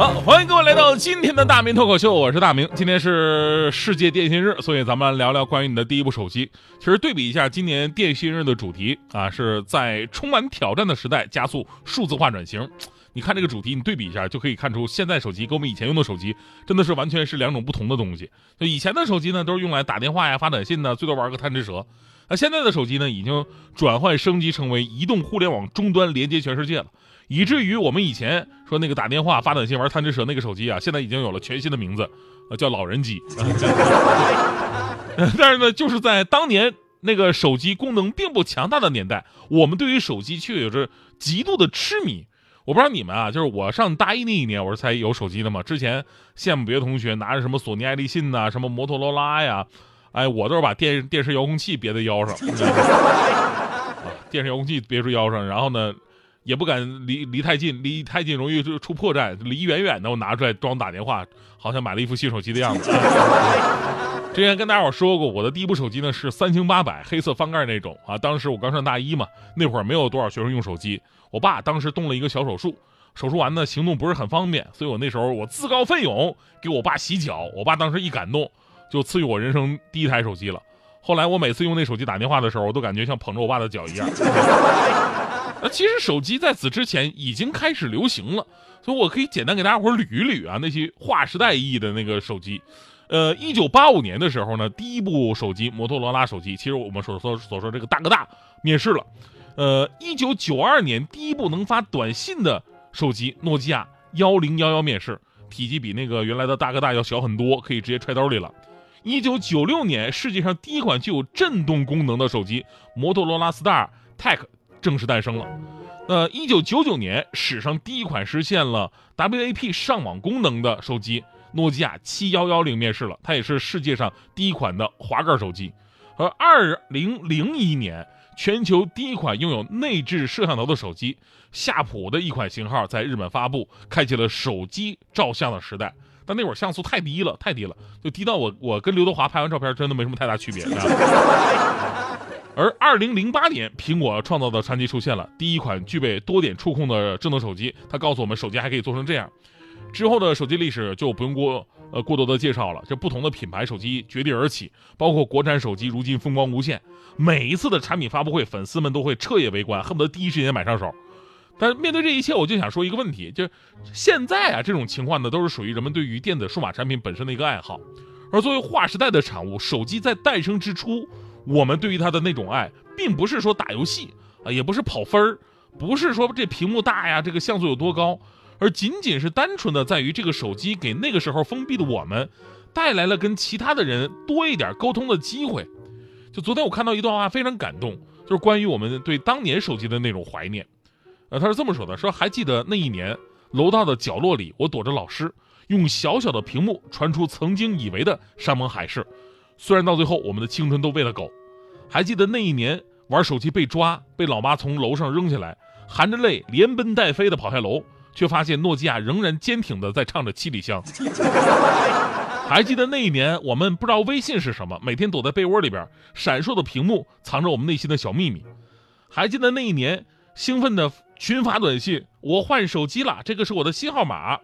好，欢迎各位来到今天的大明脱口秀，我是大明。今天是世界电信日，所以咱们聊聊关于你的第一部手机。其实对比一下，今年电信日的主题啊，是在充满挑战的时代加速数字化转型。你看这个主题，你对比一下，就可以看出现在手机跟我们以前用的手机真的是完全是两种不同的东西。就以前的手机呢，都是用来打电话呀、发短信呢，最多玩个贪吃蛇。那现在的手机呢，已经转换升级成为移动互联网终端连接全世界了。以至于我们以前说那个打电话、发短信、玩贪吃蛇那个手机啊，现在已经有了全新的名字，呃，叫老人机。但是呢，就是在当年那个手机功能并不强大的年代，我们对于手机却有着极度的痴迷。我不知道你们啊，就是我上大一那一年，我是才有手机的嘛。之前羡慕别的同学拿着什么索尼爱立信呐，什么摩托罗拉呀，哎，我都是把电电视遥控器别在腰上，啊，电视遥控器别出腰上，然后呢。也不敢离离太近，离太近容易就出破绽。离远远的，我拿出来装打电话，好像买了一副新手机的样子。之前跟大家伙说过，我的第一部手机呢是三星八百，黑色翻盖那种啊。当时我刚上大一嘛，那会儿没有多少学生用手机。我爸当时动了一个小手术，手术完呢行动不是很方便，所以我那时候我自告奋勇给我爸洗脚。我爸当时一感动，就赐予我人生第一台手机了。后来我每次用那手机打电话的时候，我都感觉像捧着我爸的脚一样。那其实手机在此之前已经开始流行了，所以我可以简单给大家伙捋一捋啊，那些划时代意义的那个手机。呃，一九八五年的时候呢，第一部手机摩托罗拉手机，其实我们所说所说这个大哥大面世了。呃，一九九二年第一部能发短信的手机诺基亚幺零幺幺面世，体积比那个原来的大哥大要小很多，可以直接揣兜里了。一九九六年，世界上第一款具有震动功能的手机摩托罗拉 Star Tech。正式诞生了。那一九九九年，史上第一款实现了 WAP 上网功能的手机——诺基亚七幺幺零面世了。它也是世界上第一款的滑盖手机。而二零零一年，全球第一款拥有内置摄像头的手机——夏普的一款型号在日本发布，开启了手机照相的时代。但那会儿像素太低了，太低了，就低到我我跟刘德华拍完照片真的没什么太大区别。而二零零八年，苹果创造的传奇出现了，第一款具备多点触控的智能手机。它告诉我们，手机还可以做成这样。之后的手机历史就不用过呃过多的介绍了。这不同的品牌手机绝地而起，包括国产手机，如今风光无限。每一次的产品发布会，粉丝们都会彻夜围观，恨不得第一时间买上手。但面对这一切，我就想说一个问题：就是现在啊，这种情况呢，都是属于人们对于电子数码产品本身的一个爱好。而作为划时代的产物，手机在诞生之初。我们对于它的那种爱，并不是说打游戏啊，也不是跑分儿，不是说这屏幕大呀，这个像素有多高，而仅仅是单纯的在于这个手机给那个时候封闭的我们，带来了跟其他的人多一点沟通的机会。就昨天我看到一段话，非常感动，就是关于我们对当年手机的那种怀念。呃，他是这么说的：说还记得那一年，楼道的角落里，我躲着老师，用小小的屏幕传出曾经以为的山盟海誓。虽然到最后我们的青春都喂了狗，还记得那一年玩手机被抓，被老妈从楼上扔下来，含着泪连奔带飞的跑下楼，却发现诺基亚仍然坚挺的在唱着《七里香》。还记得那一年我们不知道微信是什么，每天躲在被窝里边，闪烁的屏幕藏着我们内心的小秘密。还记得那一年兴奋的群发短信，我换手机了，这个是我的新号码。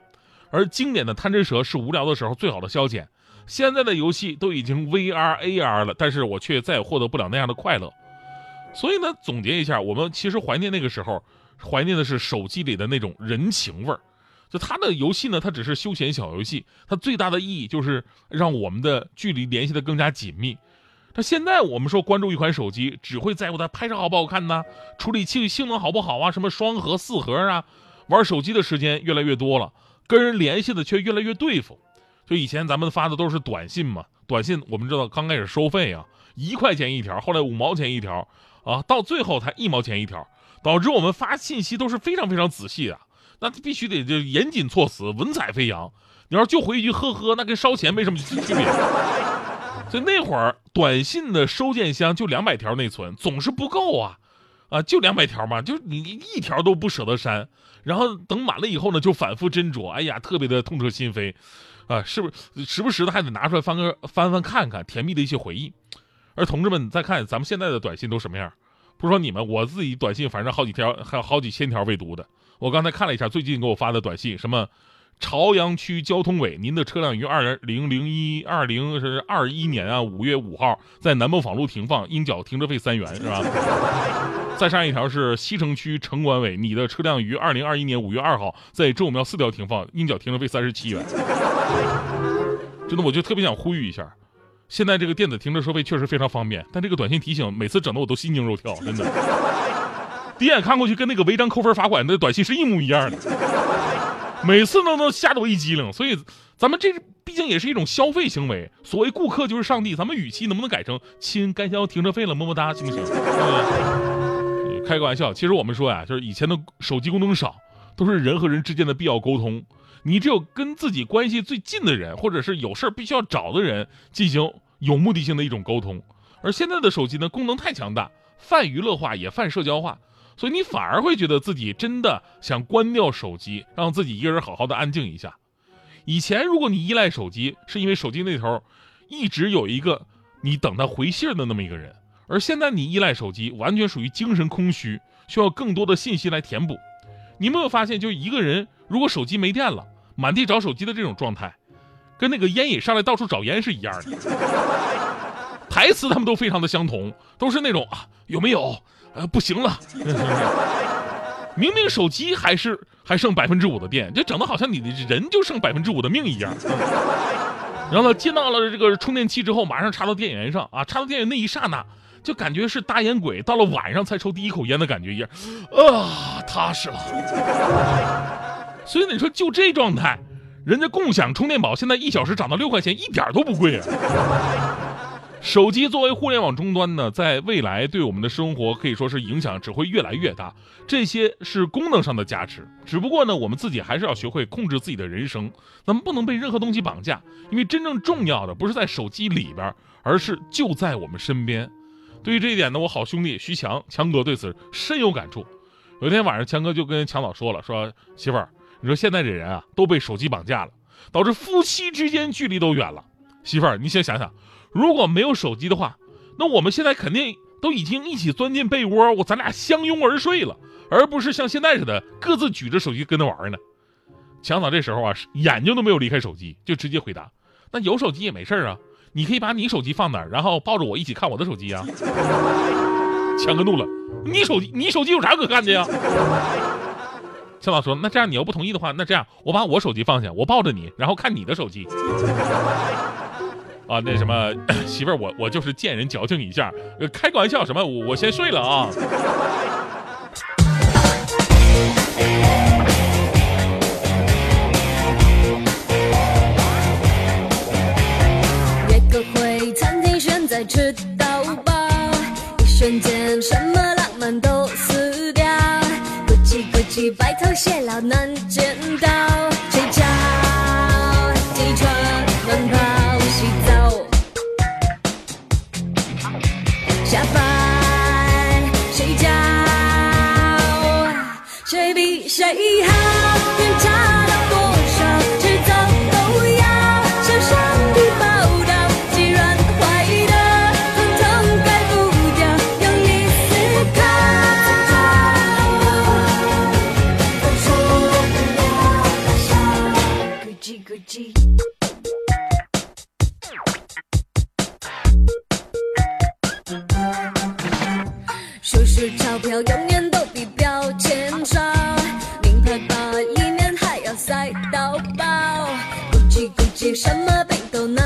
而经典的贪吃蛇是无聊的时候最好的消遣。现在的游戏都已经 VR AR 了，但是我却再也获得不了那样的快乐。所以呢，总结一下，我们其实怀念那个时候，怀念的是手机里的那种人情味儿。就它的游戏呢，它只是休闲小游戏，它最大的意义就是让我们的距离联系的更加紧密。那现在我们说关注一款手机，只会在乎它拍照好不好看呢？处理器性能好不好啊？什么双核、四核啊？玩手机的时间越来越多了，跟人联系的却越来越对付。就以前咱们发的都是短信嘛，短信我们知道刚开始收费啊，一块钱一条，后来五毛钱一条，啊，到最后才一毛钱一条，导致我们发信息都是非常非常仔细的，那必须得就严谨措辞，文采飞扬。你要就回一句呵呵，那跟烧钱没什么区别。所以那会儿短信的收件箱就两百条内存，总是不够啊。啊，就两百条嘛，就你一条都不舍得删，然后等满了以后呢，就反复斟酌，哎呀，特别的痛彻心扉，啊，是不是时不时的还得拿出来翻个翻翻看看甜蜜的一些回忆？而同志们，再看咱们现在的短信都什么样？不说你们，我自己短信反正好几条，还有好几千条未读的。我刚才看了一下最近给我发的短信，什么朝阳区交通委，您的车辆于二零零一二零是二一年啊五月五号在南磨坊路停放，应缴停车费三元，是吧？再上一条是西城区城管委，你的车辆于二零二一年五月二号在周武庙四条停放，应缴停车费三十七元。真的，我就特别想呼吁一下，现在这个电子停车收费确实非常方便，但这个短信提醒每次整的我都心惊肉跳，真的。第一眼看过去跟那个违章扣分罚款的短信是一模一样的，每次都能吓得我一激灵。所以，咱们这毕竟也是一种消费行为。所谓顾客就是上帝，咱们语气能不能改成“亲，该交停车费了，么么哒”，行不行？开个玩笑，其实我们说呀，就是以前的手机功能少，都是人和人之间的必要沟通。你只有跟自己关系最近的人，或者是有事必须要找的人进行有目的性的一种沟通。而现在的手机呢，功能太强大，泛娱乐化也泛社交化。所以你反而会觉得自己真的想关掉手机，让自己一个人好好的安静一下。以前如果你依赖手机，是因为手机那头一直有一个你等他回信的那么一个人，而现在你依赖手机，完全属于精神空虚，需要更多的信息来填补。你有没有发现，就一个人如果手机没电了，满地找手机的这种状态，跟那个烟瘾上来到处找烟是一样的。台词他们都非常的相同，都是那种啊有没有？呃，不行了，明明手机还是还剩百分之五的电，就整的好像你的人就剩百分之五的命一样。然后呢，接到了这个充电器之后，马上插到电源上啊，插到电源那一刹那，就感觉是大烟鬼到了晚上才抽第一口烟的感觉一样，啊，踏实了。所以你说就这状态，人家共享充电宝现在一小时涨到六块钱，一点都不贵啊。手机作为互联网终端呢，在未来对我们的生活可以说是影响只会越来越大。这些是功能上的加持，只不过呢，我们自己还是要学会控制自己的人生，咱们不能被任何东西绑架，因为真正重要的不是在手机里边，而是就在我们身边。对于这一点呢，我好兄弟徐强强哥对此深有感触。有一天晚上，强哥就跟强嫂说了，说媳妇儿，你说现在这人啊都被手机绑架了，导致夫妻之间距离都远了。媳妇儿，你先想想。如果没有手机的话，那我们现在肯定都已经一起钻进被窝，我咱俩相拥而睡了，而不是像现在似的各自举着手机跟那玩呢。强嫂这时候啊，眼睛都没有离开手机，就直接回答：“那有手机也没事啊，你可以把你手机放哪儿，然后抱着我一起看我的手机啊。”强哥怒了：“你手机你手机有啥可看的呀？”强嫂说：“那这样你要不同意的话，那这样我把我手机放下，我抱着你，然后看你的手机。”啊，那什么，媳妇儿，我我就是见人矫情一下，开个玩笑，什么，我我先睡了啊。约个会，餐厅选在吃到饱，一瞬间什么浪漫都死掉，咕叽咕叽，白头偕老难见谁比谁好？天差了多少？迟早都要向上帝报道。既然坏的统统改不掉，用力思考。咕叽咕叽。钞票永远有，什么病都能。